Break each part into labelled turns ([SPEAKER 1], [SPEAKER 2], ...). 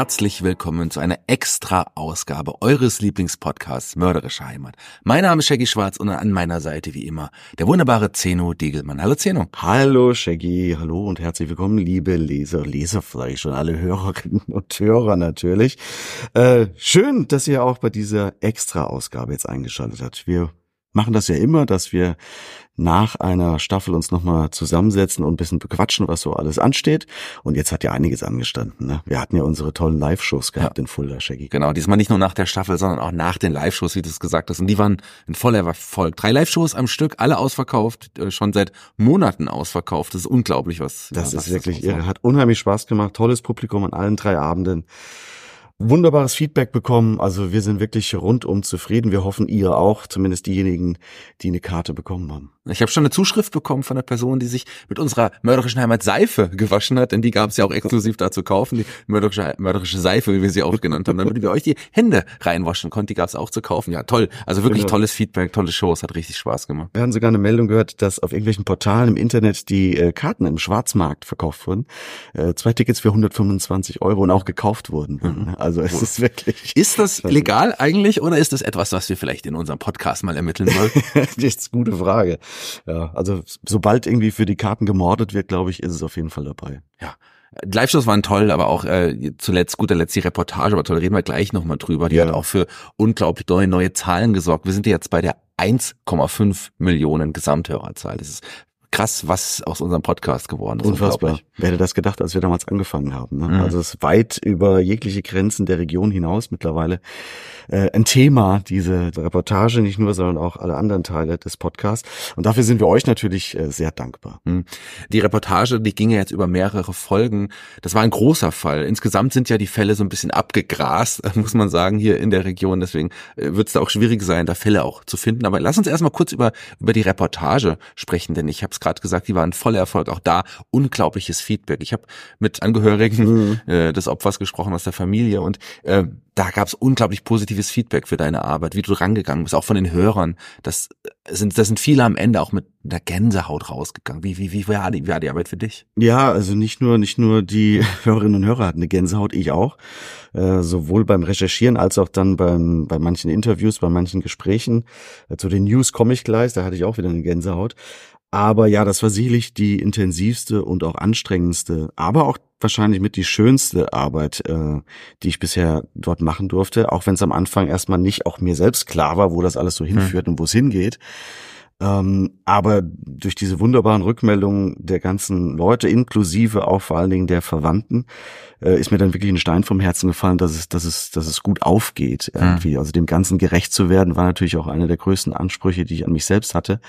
[SPEAKER 1] Herzlich willkommen zu einer Extra-Ausgabe eures Lieblingspodcasts Mörderische Heimat. Mein Name ist Shaggy Schwarz und an meiner Seite wie immer der wunderbare Zeno Diegelmann. Hallo Zeno.
[SPEAKER 2] Hallo Shaggy, hallo und herzlich willkommen, liebe Leser, Leserfleisch und alle Hörerinnen und Hörer natürlich. Äh, schön, dass ihr auch bei dieser Extra-Ausgabe jetzt eingeschaltet habt. Wir machen das ja immer, dass wir nach einer Staffel uns nochmal zusammensetzen und ein bisschen bequatschen, was so alles ansteht. Und jetzt hat ja einiges angestanden. Ne? Wir hatten ja unsere tollen Live-Shows gehabt ja. in Fulda, Shaggy.
[SPEAKER 1] Genau, diesmal nicht nur nach der Staffel, sondern auch nach den Live-Shows, wie du es gesagt hast. Und die waren in voller Erfolg. Drei Live-Shows am Stück, alle ausverkauft, äh, schon seit Monaten ausverkauft. Das ist unglaublich, was
[SPEAKER 2] Das ja, was ist wirklich irre. Hat unheimlich Spaß gemacht. Tolles Publikum an allen drei Abenden wunderbares Feedback bekommen. Also wir sind wirklich rundum zufrieden. Wir hoffen, ihr auch, zumindest diejenigen, die eine Karte bekommen haben.
[SPEAKER 1] Ich habe schon eine Zuschrift bekommen von einer Person, die sich mit unserer mörderischen Heimat Seife gewaschen hat, denn die gab es ja auch exklusiv da zu kaufen, die mörderische, mörderische Seife, wie wir sie auch genannt haben, damit wir euch die Hände reinwaschen konnten. Die gab es auch zu kaufen. Ja, toll. Also wirklich genau. tolles Feedback, tolle Shows, hat richtig Spaß gemacht.
[SPEAKER 2] Wir haben sogar eine Meldung gehört, dass auf irgendwelchen Portalen im Internet die äh, Karten im Schwarzmarkt verkauft wurden. Äh, zwei Tickets für 125 Euro und auch gekauft wurden. Mhm. Also es ist wirklich.
[SPEAKER 1] Ist das legal eigentlich oder ist das etwas, was wir vielleicht in unserem Podcast mal ermitteln wollen?
[SPEAKER 2] das ist eine gute Frage. Ja, also sobald irgendwie für die Karten gemordet wird, glaube ich, ist es auf jeden Fall dabei.
[SPEAKER 1] Ja. Live-Shows waren toll, aber auch äh, zuletzt, guter Letzt die Reportage war toll, reden wir gleich nochmal drüber. Die ja. hat auch für unglaublich neue, neue Zahlen gesorgt. Wir sind jetzt bei der 1,5 Millionen Gesamthörerzahl. Das ist krass, was aus unserem Podcast geworden ist.
[SPEAKER 2] Unfassbar. Wer hätte das gedacht, als wir damals angefangen haben? Ne? Mhm. Also es ist weit über jegliche Grenzen der Region hinaus mittlerweile äh, ein Thema, diese Reportage, nicht nur, sondern auch alle anderen Teile des Podcasts. Und dafür sind wir euch natürlich äh, sehr dankbar.
[SPEAKER 1] Mhm. Die Reportage, die ging ja jetzt über mehrere Folgen. Das war ein großer Fall. Insgesamt sind ja die Fälle so ein bisschen abgegrast, muss man sagen, hier in der Region. Deswegen äh, wird es da auch schwierig sein, da Fälle auch zu finden. Aber lass uns erstmal kurz über, über die Reportage sprechen, denn ich habe es gerade gesagt, die waren voller Erfolg. Auch da unglaubliches Feedback. Ich habe mit Angehörigen mhm. äh, des Opfers gesprochen aus der Familie und äh, da gab es unglaublich positives Feedback für deine Arbeit, wie du rangegangen bist, auch von den Hörern. Das sind, das sind viele am Ende auch mit der Gänsehaut rausgegangen. Wie, wie, wie war die, wie war die Arbeit für dich?
[SPEAKER 2] Ja, also nicht nur, nicht nur die Hörerinnen und Hörer hatten eine Gänsehaut, ich auch. Äh, sowohl beim Recherchieren als auch dann beim, bei manchen Interviews, bei manchen Gesprächen. Äh, zu den News komme ich gleich, da hatte ich auch wieder eine Gänsehaut. Aber ja, das war sicherlich die intensivste und auch anstrengendste, aber auch wahrscheinlich mit die schönste Arbeit, äh, die ich bisher dort machen durfte. Auch wenn es am Anfang erstmal nicht auch mir selbst klar war, wo das alles so hinführt hm. und wo es hingeht. Ähm, aber durch diese wunderbaren Rückmeldungen der ganzen Leute, inklusive auch vor allen Dingen der Verwandten, äh, ist mir dann wirklich ein Stein vom Herzen gefallen, dass es, dass es, dass es gut aufgeht irgendwie. Hm. Also dem Ganzen gerecht zu werden, war natürlich auch einer der größten Ansprüche, die ich an mich selbst hatte.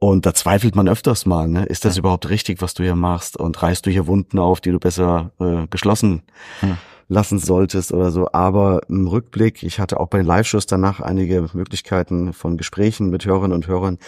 [SPEAKER 2] Und da zweifelt man öfters mal, ne? ist das ja. überhaupt richtig, was du hier machst? Und reißt du hier Wunden auf, die du besser äh, geschlossen ja. lassen solltest oder so. Aber im Rückblick, ich hatte auch bei den Live-Shows danach einige Möglichkeiten von Gesprächen mit Hörerinnen und Hörern.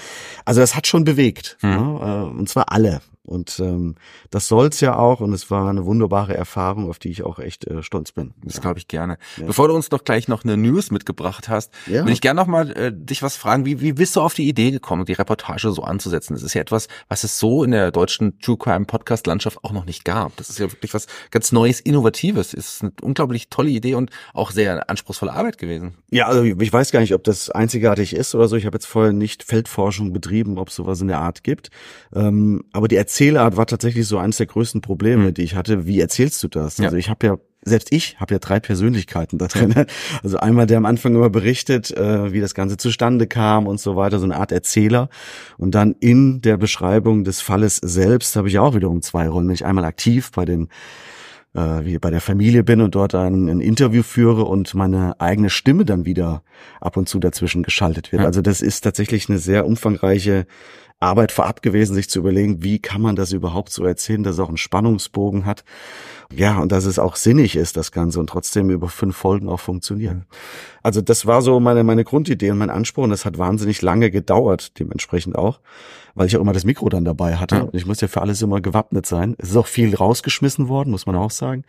[SPEAKER 2] Also das hat schon bewegt. Ja. Ne? Äh, und zwar alle. Und ähm, das soll's ja auch und es war eine wunderbare Erfahrung, auf die ich auch echt äh, stolz bin.
[SPEAKER 1] Das ja. glaube ich gerne. Ja. Bevor du uns doch gleich noch eine News mitgebracht hast, ja. will ich gerne noch mal äh, dich was fragen. Wie, wie bist du auf die Idee gekommen, die Reportage so anzusetzen? Das ist ja etwas, was es so in der deutschen True Crime Podcast Landschaft auch noch nicht gab. Das ist ja wirklich was ganz Neues, Innovatives. Es ist eine unglaublich tolle Idee und auch sehr anspruchsvolle Arbeit gewesen.
[SPEAKER 2] Ja, also ich weiß gar nicht, ob das einzigartig ist oder so. Ich habe jetzt vorher nicht Feldforschung betrieben, ob es sowas in der Art gibt. Ähm, aber die Erzählart war tatsächlich so eines der größten Probleme, mhm. die ich hatte. Wie erzählst du das? Ja. Also ich habe ja selbst ich habe ja drei Persönlichkeiten da drin. Also einmal der am Anfang immer berichtet, äh, wie das Ganze zustande kam und so weiter, so eine Art Erzähler. Und dann in der Beschreibung des Falles selbst habe ich auch wiederum zwei Rollen. Wenn ich einmal aktiv bei den äh, wie bei der Familie bin und dort ein, ein, Interview führe und meine eigene Stimme dann wieder ab und zu dazwischen geschaltet wird. Also das ist tatsächlich eine sehr umfangreiche Arbeit vorab gewesen, sich zu überlegen, wie kann man das überhaupt so erzählen, dass es auch einen Spannungsbogen hat. Ja, und dass es auch sinnig ist, das Ganze, und trotzdem über fünf Folgen auch funktioniert. Also das war so meine, meine Grundidee und mein Anspruch, und das hat wahnsinnig lange gedauert, dementsprechend auch, weil ich auch immer das Mikro dann dabei hatte. Und ich muss ja für alles immer gewappnet sein. Es ist auch viel rausgeschmissen worden, muss man auch sagen.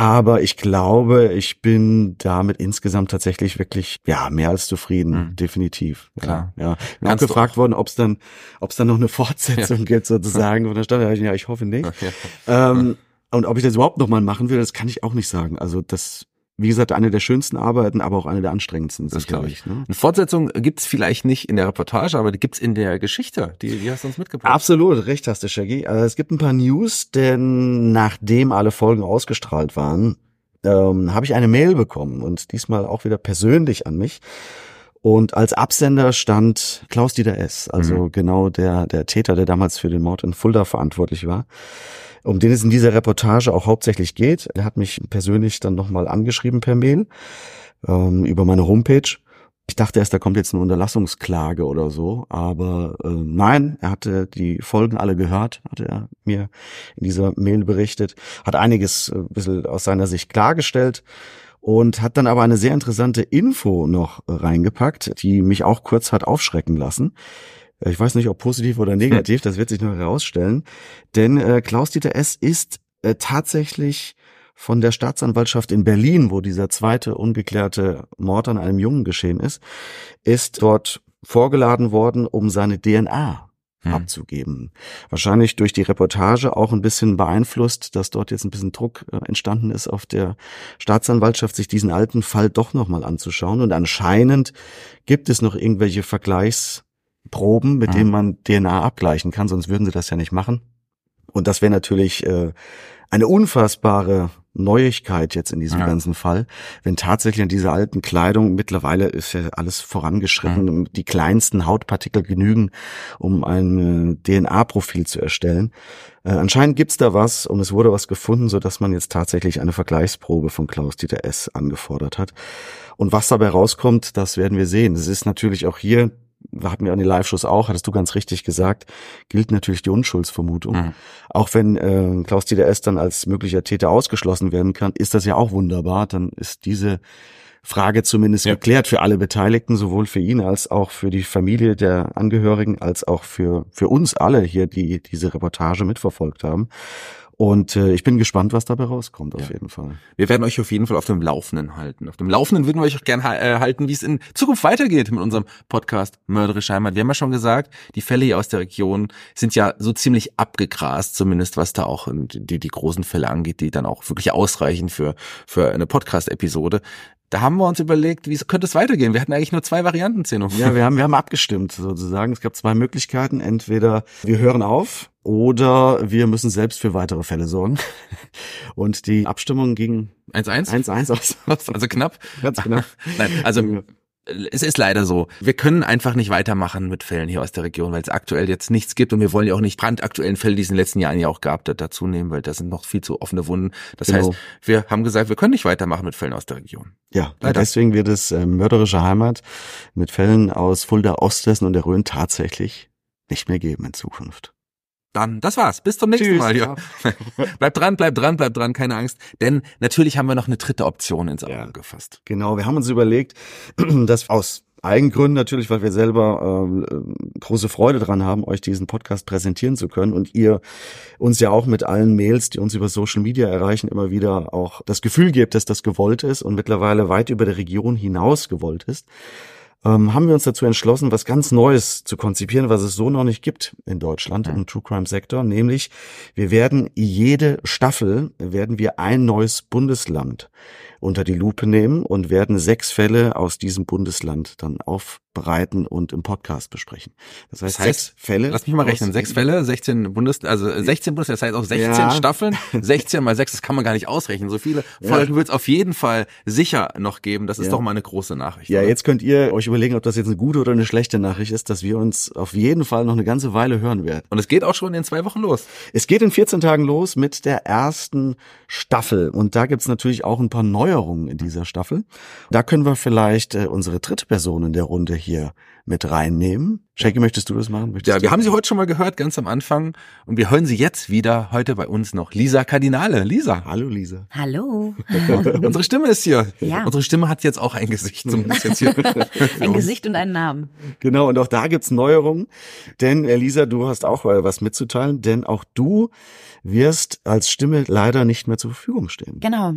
[SPEAKER 2] Aber ich glaube, ich bin damit insgesamt tatsächlich wirklich ja mehr als zufrieden, mhm. definitiv.
[SPEAKER 1] Klar.
[SPEAKER 2] Ja, ja. Mir auch gefragt worden, ob es dann, ob es dann noch eine Fortsetzung ja. gibt sozusagen. Und da stand ja, ich hoffe nicht. Okay. Ähm, und ob ich das überhaupt noch mal machen will, das kann ich auch nicht sagen. Also das wie gesagt, eine der schönsten Arbeiten, aber auch eine der anstrengendsten.
[SPEAKER 1] Das glaube ich. Ne? Eine Fortsetzung gibt's vielleicht nicht in der Reportage, aber die gibt's in der Geschichte. Die, die hast du uns mitgebracht.
[SPEAKER 2] Absolut, recht hast du, Shaggy. Also es gibt ein paar News, denn nachdem alle Folgen ausgestrahlt waren, ähm, habe ich eine Mail bekommen und diesmal auch wieder persönlich an mich. Und als Absender stand Klaus-Dieter S., also mhm. genau der, der Täter, der damals für den Mord in Fulda verantwortlich war um den es in dieser Reportage auch hauptsächlich geht. Er hat mich persönlich dann nochmal angeschrieben per Mail ähm, über meine Homepage. Ich dachte erst, da kommt jetzt eine Unterlassungsklage oder so, aber äh, nein, er hatte die Folgen alle gehört, hatte er mir in dieser Mail berichtet, hat einiges äh, ein bisschen aus seiner Sicht klargestellt und hat dann aber eine sehr interessante Info noch reingepackt, die mich auch kurz hat aufschrecken lassen. Ich weiß nicht, ob positiv oder negativ, das wird sich noch herausstellen. Denn äh, Klaus-Dieter S. ist äh, tatsächlich von der Staatsanwaltschaft in Berlin, wo dieser zweite ungeklärte Mord an einem Jungen geschehen ist, ist dort vorgeladen worden, um seine DNA hm. abzugeben. Wahrscheinlich durch die Reportage auch ein bisschen beeinflusst, dass dort jetzt ein bisschen Druck äh, entstanden ist auf der Staatsanwaltschaft, sich diesen alten Fall doch nochmal anzuschauen. Und anscheinend gibt es noch irgendwelche Vergleichs Proben, mit mhm. denen man DNA abgleichen kann, sonst würden sie das ja nicht machen. Und das wäre natürlich äh, eine unfassbare Neuigkeit jetzt in diesem ja. ganzen Fall, wenn tatsächlich an dieser alten Kleidung mittlerweile ist ja alles vorangeschritten, mhm. die kleinsten Hautpartikel genügen, um ein äh, DNA-Profil zu erstellen. Äh, anscheinend gibt's da was und es wurde was gefunden, so dass man jetzt tatsächlich eine Vergleichsprobe von Klaus-Dieter S. angefordert hat. Und was dabei rauskommt, das werden wir sehen. Es ist natürlich auch hier hatten wir an den Live-Shows auch, hattest du ganz richtig gesagt, gilt natürlich die Unschuldsvermutung. Mhm. Auch wenn äh, Klaus Dieter S. dann als möglicher Täter ausgeschlossen werden kann, ist das ja auch wunderbar. Dann ist diese Frage zumindest ja. geklärt für alle Beteiligten, sowohl für ihn als auch für die Familie der Angehörigen, als auch für, für uns alle hier, die diese Reportage mitverfolgt haben. Und äh, ich bin gespannt, was dabei rauskommt, auf ja. jeden Fall.
[SPEAKER 1] Wir werden euch auf jeden Fall auf dem Laufenden halten. Auf dem Laufenden würden wir euch auch gerne äh, halten, wie es in Zukunft weitergeht mit unserem Podcast Mörderische Heimat. Wir haben ja schon gesagt, die Fälle hier aus der Region sind ja so ziemlich abgegrast, zumindest was da auch die, die großen Fälle angeht, die dann auch wirklich ausreichen für, für eine Podcast-Episode. Da haben wir uns überlegt, wie könnte es weitergehen? Wir hatten eigentlich nur zwei Varianten, Zeno.
[SPEAKER 2] Ja, wir haben, wir haben abgestimmt sozusagen. Es gab zwei Möglichkeiten. Entweder wir hören auf oder wir müssen selbst für weitere Fälle sorgen. Und die Abstimmung ging
[SPEAKER 1] 1-1?
[SPEAKER 2] 1-1 aus.
[SPEAKER 1] Also knapp?
[SPEAKER 2] Ganz knapp.
[SPEAKER 1] Nein, also es ist leider so. Wir können einfach nicht weitermachen mit Fällen hier aus der Region, weil es aktuell jetzt nichts gibt und wir wollen ja auch nicht brandaktuellen Fälle, die es in den letzten Jahren ja auch gab, dazu nehmen, weil da sind noch viel zu offene Wunden. Das genau. heißt, wir haben gesagt, wir können nicht weitermachen mit Fällen aus der Region.
[SPEAKER 2] Ja, leider. deswegen wird es äh, mörderische Heimat mit Fällen aus Fulda, Osthessen und der Rhön tatsächlich nicht mehr geben in Zukunft.
[SPEAKER 1] Dann, das war's. Bis zum nächsten
[SPEAKER 2] Tschüss.
[SPEAKER 1] Mal. Ja. bleibt dran, bleibt dran, bleibt dran, keine Angst. Denn natürlich haben wir noch eine dritte Option ins Auge
[SPEAKER 2] Ja.
[SPEAKER 1] gefasst.
[SPEAKER 2] Genau, wir haben uns überlegt, dass aus Eigengründen natürlich, weil wir selber ähm, äh, große Freude dran haben, euch diesen Podcast präsentieren zu können und ihr uns ja auch mit allen Mails, die uns über Social Media erreichen, immer wieder auch das Gefühl gebt, dass das gewollt ist und mittlerweile weit über der Region hinaus gewollt ist. Ähm, haben wir uns dazu entschlossen, was ganz Neues zu konzipieren, was es so noch nicht gibt in Deutschland im True Crime Sektor, nämlich wir werden jede Staffel werden wir ein neues Bundesland unter die Lupe nehmen und werden sechs Fälle aus diesem Bundesland dann aufbereiten und im Podcast besprechen. Das heißt,
[SPEAKER 1] Das heißt,
[SPEAKER 2] sechs Fälle.
[SPEAKER 1] Lass mich mal rechnen. Sechs Fälle, 16 Bundes, also 16 Bundes, das heißt auch 16
[SPEAKER 2] Ja.
[SPEAKER 1] Staffeln. 16 mal 6, das kann man gar nicht ausrechnen. So viele Folgen wird es auf jeden Fall sicher noch geben. Das ist
[SPEAKER 2] Ja.
[SPEAKER 1] doch mal eine große Nachricht.
[SPEAKER 2] Ja,
[SPEAKER 1] oder?
[SPEAKER 2] jetzt könnt ihr euch überlegen, ob das jetzt eine gute oder eine schlechte Nachricht ist, dass wir uns auf jeden Fall noch eine ganze Weile hören werden.
[SPEAKER 1] Und es geht auch schon in zwei Wochen los.
[SPEAKER 2] Es geht in 14 Tagen los mit der ersten Staffel. Und da gibt's natürlich auch ein paar Neuerungen in dieser Staffel. Da können wir vielleicht äh, unsere dritte Person in der Runde hier mit reinnehmen. Shaggy, möchtest du das machen? Möchtest
[SPEAKER 1] Ja, wir haben sie heute schon mal gehört, ganz am Anfang. Und wir hören sie jetzt wieder. Heute bei uns noch Lisa Kardinale. Lisa.
[SPEAKER 2] Hallo Lisa.
[SPEAKER 3] Hallo.
[SPEAKER 1] Unsere Stimme ist hier.
[SPEAKER 3] Ja.
[SPEAKER 1] Unsere Stimme hat jetzt auch ein Gesicht. Zumindest jetzt hier.
[SPEAKER 3] Ein Gesicht und einen Namen.
[SPEAKER 2] Genau, und auch da gibt's Neuerungen. Denn, äh, Lisa, du hast auch äh, was mitzuteilen, denn auch du wirst als Stimme leider nicht mehr zur Verfügung stehen.
[SPEAKER 3] Genau.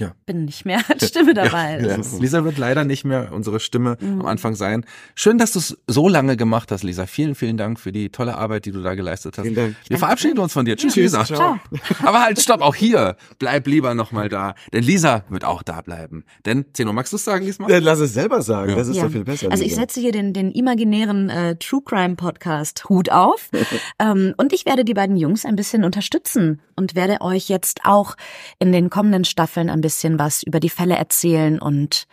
[SPEAKER 3] Ja.
[SPEAKER 1] Ja.
[SPEAKER 3] Bin nicht mehr als Stimme dabei.
[SPEAKER 1] Ja,
[SPEAKER 3] ist-
[SPEAKER 1] Lisa wird leider nicht mehr unsere Stimme
[SPEAKER 3] Mhm.
[SPEAKER 1] am Anfang sein. Schön, dass du es so lange gemacht hast, Lisa. Vielen, vielen Dank für die tolle Arbeit, die du da geleistet hast.
[SPEAKER 2] Vielen Dank.
[SPEAKER 1] Wir verabschieden uns von dir. Tschüss,
[SPEAKER 2] Tschüss,
[SPEAKER 1] Lisa.
[SPEAKER 2] ciao.
[SPEAKER 1] Aber halt, stopp, auch hier. Bleib lieber nochmal da. Denn Lisa wird auch da bleiben. Denn, Zeno, magst du es sagen diesmal?
[SPEAKER 2] Äh, Lass es selber sagen,
[SPEAKER 1] Ja.
[SPEAKER 2] das ist
[SPEAKER 3] Ja.
[SPEAKER 2] doch viel besser.
[SPEAKER 3] Also ich
[SPEAKER 2] Lisa.
[SPEAKER 3] setze hier den, den imaginären äh, True Crime Podcast Hut auf ähm, und ich werde die beiden Jungs ein bisschen unterstützen und werde euch jetzt auch in den kommenden Staffeln ein bisschen was über die Fälle erzählen und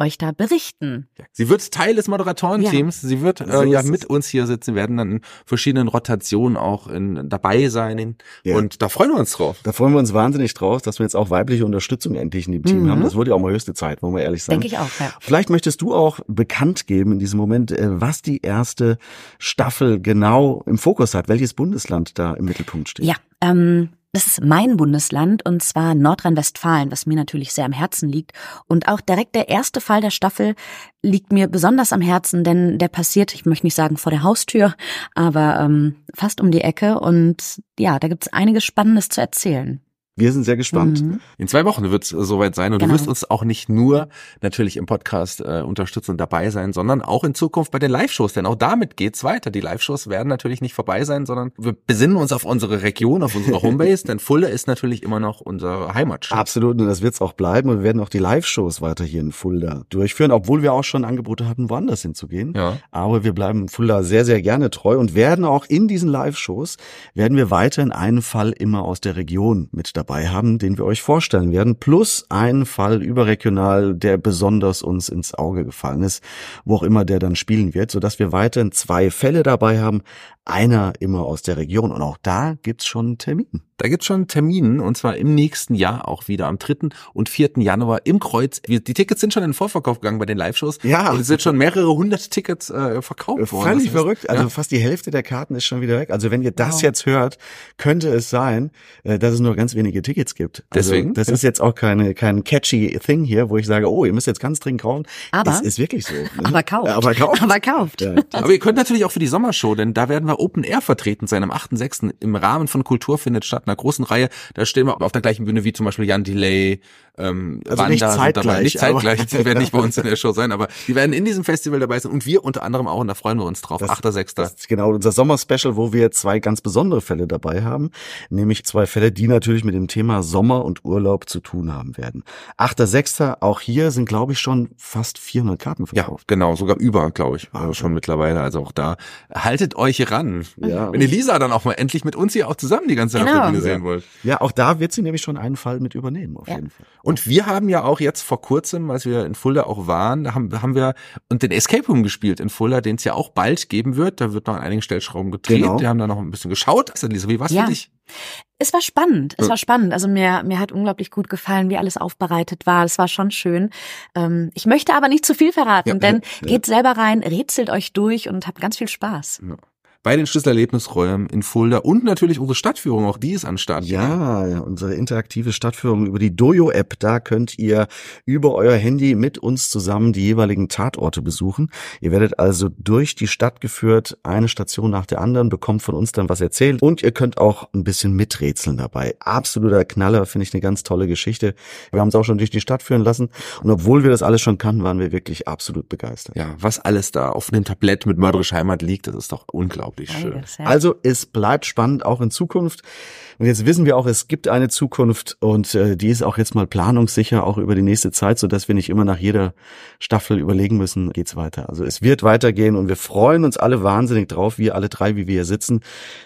[SPEAKER 3] euch da berichten.
[SPEAKER 1] Sie wird Teil des Moderatorenteams. Sie wird äh,
[SPEAKER 2] So
[SPEAKER 1] ja mit uns hier sitzen, werden dann in verschiedenen Rotationen auch in, dabei sein.
[SPEAKER 2] Ja.
[SPEAKER 1] Und da freuen wir uns drauf.
[SPEAKER 2] Da freuen wir uns wahnsinnig drauf, dass wir jetzt auch weibliche Unterstützung endlich in dem Team
[SPEAKER 3] Mhm.
[SPEAKER 2] haben. Das wurde ja auch mal höchste Zeit, wollen wir ehrlich sagen.
[SPEAKER 3] Denke ich auch, ja.
[SPEAKER 2] Vielleicht möchtest du auch bekannt geben in diesem Moment, äh, was die erste Staffel genau im Fokus hat, welches Bundesland da im Mittelpunkt steht.
[SPEAKER 3] Ja, ähm, das ist mein Bundesland und zwar Nordrhein-Westfalen, was mir natürlich sehr am Herzen liegt. Und auch direkt der erste Fall der Staffel liegt mir besonders am Herzen, denn der passiert, ich möchte nicht sagen vor der Haustür, aber ähm, fast um die Ecke. Und ja, da gibt's einiges Spannendes zu erzählen.
[SPEAKER 2] Wir sind sehr gespannt.
[SPEAKER 3] Mhm.
[SPEAKER 1] In zwei Wochen wird es soweit sein und
[SPEAKER 3] Genau.
[SPEAKER 1] du wirst uns auch nicht nur natürlich im Podcast äh, unterstützen und dabei sein, sondern auch in Zukunft bei den Live-Shows, denn auch damit geht's weiter. Die Live-Shows werden natürlich nicht vorbei sein, sondern wir besinnen uns auf unsere Region, auf unsere Homebase, denn Fulda ist natürlich immer noch unsere Heimatstadt.
[SPEAKER 2] Absolut, und das wird es auch bleiben. Und wir werden auch die Live-Shows weiter hier in Fulda durchführen, obwohl wir auch schon Angebote hatten, woanders hinzugehen.
[SPEAKER 1] Ja.
[SPEAKER 2] Aber wir bleiben Fulda sehr, sehr gerne treu und werden auch in diesen Live-Shows, werden wir weiterhin einen Fall immer aus der Region mit dabei haben, den wir euch vorstellen werden, plus einen Fall überregional, der besonders uns ins Auge gefallen ist, wo auch immer der dann spielen wird, sodass wir weiterhin zwei Fälle dabei haben, einer immer aus der Region. Und auch da gibt's schon einen Termin.
[SPEAKER 1] Da gibt's schon Termine und zwar im nächsten Jahr auch wieder am 3. und 4. Januar im Kreuz. Die Tickets sind schon in den Vorverkauf gegangen bei den Live-Shows.
[SPEAKER 2] Ja.
[SPEAKER 1] Und es sind schon mehrere hundert Tickets äh, verkauft worden.
[SPEAKER 2] Völlig
[SPEAKER 1] Das heißt,
[SPEAKER 2] verrückt. Also
[SPEAKER 1] ja.
[SPEAKER 2] fast die Hälfte der Karten ist schon wieder weg. Also wenn ihr das
[SPEAKER 3] Wow.
[SPEAKER 2] jetzt hört, könnte es sein, äh, dass es nur ganz wenige Tickets gibt. Also
[SPEAKER 1] Deswegen?
[SPEAKER 2] Das ist jetzt auch keine kein catchy Thing hier, wo ich sage, oh, ihr müsst jetzt ganz dringend kaufen.
[SPEAKER 3] Aber-
[SPEAKER 2] es ist wirklich so. ne?
[SPEAKER 3] Aber kauft.
[SPEAKER 2] Aber kauft.
[SPEAKER 3] Aber kauft.
[SPEAKER 2] Ja.
[SPEAKER 1] Aber ihr könnt natürlich auch für die Sommershow, denn da werden wir Open Air vertreten sein am 8.6. im Rahmen von Kultur findet statt, einer großen Reihe. Da stehen wir auf der gleichen Bühne wie zum Beispiel Jan Delay, ähm,
[SPEAKER 2] Also
[SPEAKER 1] Wanda
[SPEAKER 2] nicht
[SPEAKER 1] sind
[SPEAKER 2] zeitgleich,
[SPEAKER 1] dabei. Nicht zeitgleich, die werden nicht bei uns in der Show sein, aber die werden in diesem Festival dabei sein und wir unter anderem auch und da freuen wir uns drauf.
[SPEAKER 2] Das-
[SPEAKER 1] 8.6.
[SPEAKER 2] Das ist genau unser Sommerspecial, wo wir zwei ganz besondere Fälle dabei haben, nämlich zwei Fälle, die natürlich mit dem Thema Sommer und Urlaub zu tun haben werden. 8.6. Auch hier sind, glaube ich, schon fast 400 Karten
[SPEAKER 1] Ja,
[SPEAKER 2] verkauft.
[SPEAKER 1] genau, sogar über, glaube ich, äh, schon mittlerweile. Also auch da haltet euch ran.
[SPEAKER 2] Ja.
[SPEAKER 1] Wenn ihr Lisa dann auch mal endlich mit uns hier auch zusammen die ganze
[SPEAKER 3] Genau.
[SPEAKER 1] Bühne sehen wollt.
[SPEAKER 2] Ja, auch da wird sie nämlich schon einen Fall mit übernehmen, auf
[SPEAKER 3] Ja.
[SPEAKER 2] jeden Fall.
[SPEAKER 1] Und wir haben ja auch jetzt vor kurzem, als wir in Fulda auch waren, da haben, haben wir und den Escape Room gespielt in Fulda, den es ja auch bald geben wird. Da wird noch an einigen Stellschrauben gedreht.
[SPEAKER 2] Genau.
[SPEAKER 1] Wir haben da noch ein bisschen geschaut. Also Lisa, wie war's
[SPEAKER 3] Ja.
[SPEAKER 1] für dich?
[SPEAKER 3] Es war spannend, es war spannend. Also mir, mir hat unglaublich gut gefallen, wie alles aufbereitet war. Es war schon schön. Ähm, ich möchte aber nicht zu viel verraten,
[SPEAKER 1] Ja,
[SPEAKER 3] denn
[SPEAKER 2] ja.
[SPEAKER 3] geht selber rein, rätselt euch durch und habt ganz viel Spaß.
[SPEAKER 1] Bei den Schlüsselerlebnisräumen in Fulda und natürlich unsere Stadtführung, auch die ist an Start.
[SPEAKER 2] Ja, unsere interaktive Stadtführung über die Dojo-App, da könnt ihr über euer Handy mit uns zusammen die jeweiligen Tatorte besuchen. Ihr werdet also durch die Stadt geführt, eine Station nach der anderen, bekommt von uns dann was erzählt und ihr könnt auch ein bisschen miträtseln dabei. Absoluter Knaller, finde ich eine ganz tolle Geschichte. Wir haben es auch schon durch die Stadt führen lassen und obwohl wir das alles schon kannten, waren wir wirklich absolut begeistert.
[SPEAKER 1] Ja, was alles da auf dem Tablett mit Mörderisch Heimat liegt, das ist doch unglaublich schön.
[SPEAKER 2] Also es bleibt spannend auch in Zukunft. Und jetzt wissen wir auch, es gibt eine Zukunft und äh, die ist auch jetzt mal planungssicher, auch über die nächste Zeit, so dass wir nicht immer nach jeder Staffel überlegen müssen, geht's weiter. Also es wird weitergehen und wir freuen uns alle wahnsinnig drauf, wir alle drei, wie wir hier sitzen,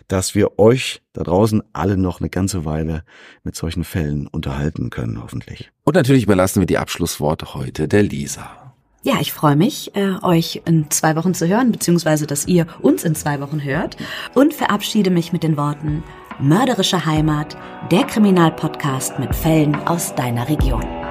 [SPEAKER 2] dass wir euch da draußen alle noch eine ganze Weile mit solchen Fällen unterhalten können, hoffentlich.
[SPEAKER 1] Und natürlich überlassen wir die Abschlussworte heute der Lisa.
[SPEAKER 3] Ja, ich freue mich, äh, euch in zwei Wochen zu hören, beziehungsweise dass ihr uns in zwei Wochen hört und verabschiede mich mit den Worten Mörderische Heimat, der Kriminalpodcast mit Fällen aus deiner Region.